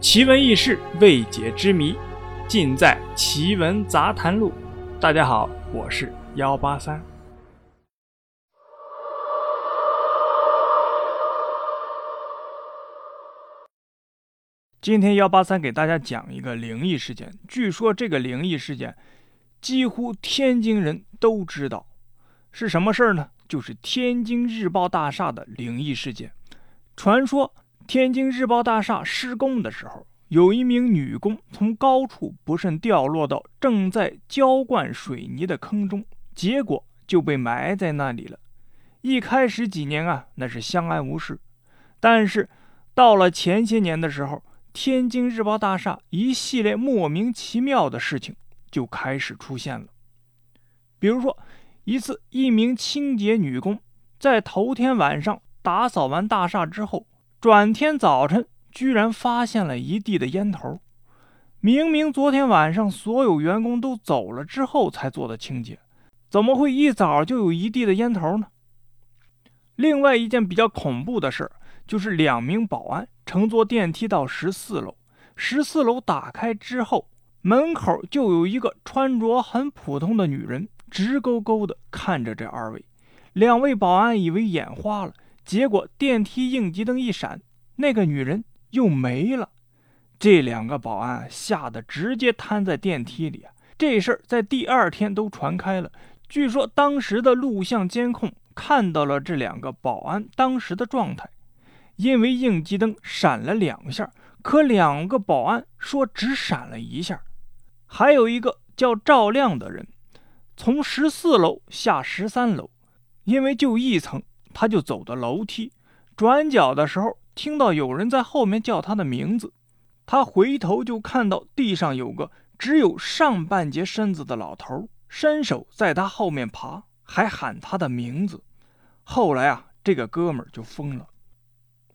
奇闻异事、未解之谜，尽在《奇闻杂谈录》。大家好，我是幺八三。今天幺八三给大家讲一个灵异事件。据说这个灵异事件，几乎天津人都知道，是什么事儿呢？就是天津日报大厦的灵异事件。传说。天津日报大厦施工的时候，有一名女工从高处不慎掉落到正在浇灌水泥的坑中，结果就被埋在那里了。一开始几年啊，那是相安无事。但是到了前些年的时候，天津日报大厦一系列莫名其妙的事情就开始出现了。比如说，一次，一名清洁女工在头天晚上打扫完大厦之后。转天早晨，居然发现了一地的烟头。明明昨天晚上所有员工都走了之后才做的清洁，怎么会一早就有一地的烟头呢？另外一件比较恐怖的事就是两名保安乘坐电梯到十四楼，十四楼打开之后，门口就有一个穿着很普通的女人，直勾勾的看着这二位。两位保安以为眼花了。结果电梯应急灯一闪，那个女人又没了。这两个保安吓得直接瘫在电梯里啊！这事儿在第二天都传开了。据说当时的录像监控看到了这两个保安当时的状态，因为应急灯闪了两下，可两个保安说只闪了一下。还有一个叫赵亮的人，从十四楼下十三楼，因为就一层。他就走到楼梯转角的时候，听到有人在后面叫他的名字。他回头就看到地上有个只有上半截身子的老头，伸手在他后面爬，还喊他的名字。后来啊，这个哥们就疯了。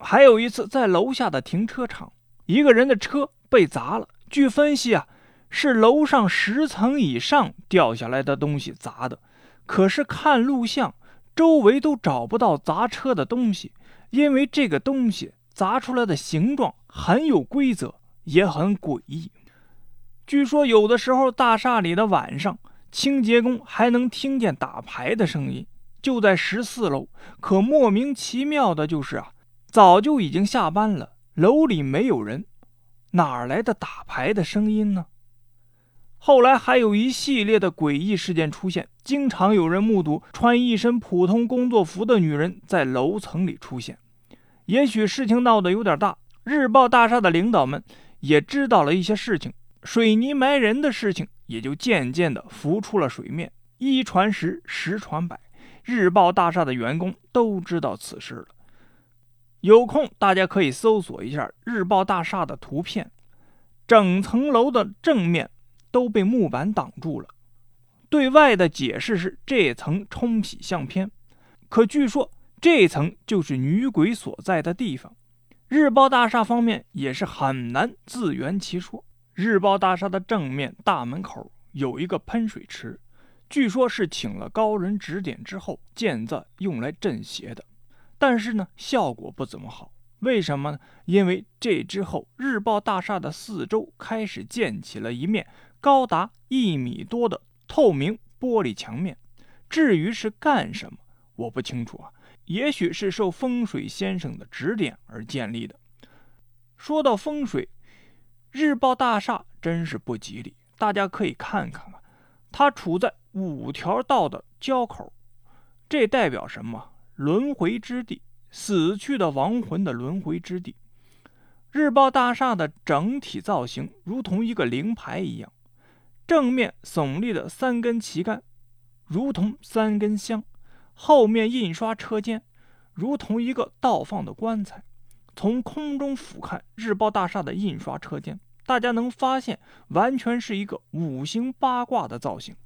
还有一次，在楼下的停车场，一个人的车被砸了。据分析啊，是楼上十层以上掉下来的东西砸的。可是看录像。周围都找不到砸车的东西，因为这个东西砸出来的形状很有规则，也很诡异。据说有的时候大厦里的晚上，清洁工还能听见打牌的声音，就在十四楼。可莫名其妙的就是啊，早就已经下班了，楼里没有人，哪来的打牌的声音呢？后来还有一系列的诡异事件出现，经常有人目睹穿一身普通工作服的女人在楼层里出现。也许事情闹得有点大，日报大厦的领导们也知道了一些事情，水泥埋人的事情也就渐渐的浮出了水面。一传十，十传百，日报大厦的员工都知道此事了。有空大家可以搜索一下日报大厦的图片，整层楼的正面。都被木板挡住了。对外的解释是这层冲洗相片，可据说这层就是女鬼所在的地方。日报大厦方面也是很难自圆其说。日报大厦的正面大门口有一个喷水池，据说是请了高人指点之后建造用来镇邪的，但是呢效果不怎么好。为什么呢？因为这之后日报大厦的四周开始建起了一面。高达一米多的透明玻璃墙面，至于是干什么，我不清楚啊。也许是受风水先生的指点而建立的。说到风水，日报大厦真是不吉利。大家可以看看啊，它处在五条道的交口，这代表什么？轮回之地，死去的亡魂的轮回之地。日报大厦的整体造型如同一个灵牌一样。正面耸立的三根旗杆，如同三根香；后面印刷车间，如同一个倒放的棺材。从空中俯瞰日报大厦的印刷车间，大家能发现，完全是一个五行八卦的造型，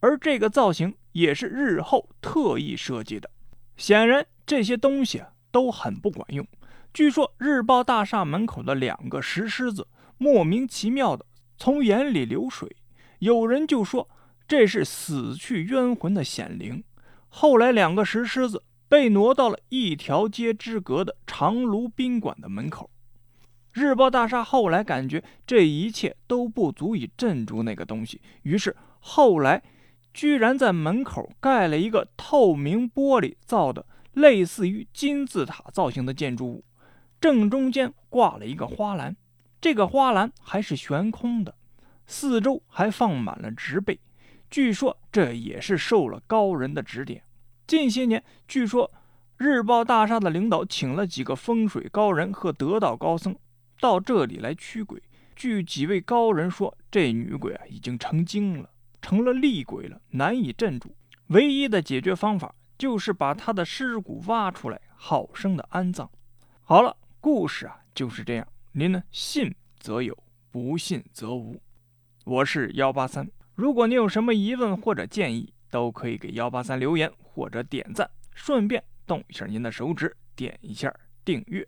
而这个造型也是日后特意设计的。显然，这些东西都很不管用。据说，日报大厦门口的两个石狮子，莫名其妙的从眼里流水。有人就说这是死去冤魂的显灵。后来，两个石狮子被挪到了一条街之隔的长芦宾馆的门口。日报大厦后来感觉这一切都不足以镇住那个东西，于是后来居然在门口盖了一个透明玻璃造的类似于金字塔造型的建筑物，正中间挂了一个花篮，这个花篮还是悬空的，四周还放满了植被。据说这也是受了高人的指点。近些年，据说日报大厦的领导请了几个风水高人和得道高僧。到这里来驱鬼，据几位高人说，这女鬼啊已经成精了，成了厉鬼了，难以镇住。唯一的解决方法就是把她的尸骨挖出来，好生的安葬。好了，故事啊就是这样。您呢，信则有，不信则无。我是幺八三，如果您有什么疑问或者建议，都可以给幺八三留言或者点赞，顺便动一下您的手指，点一下订阅。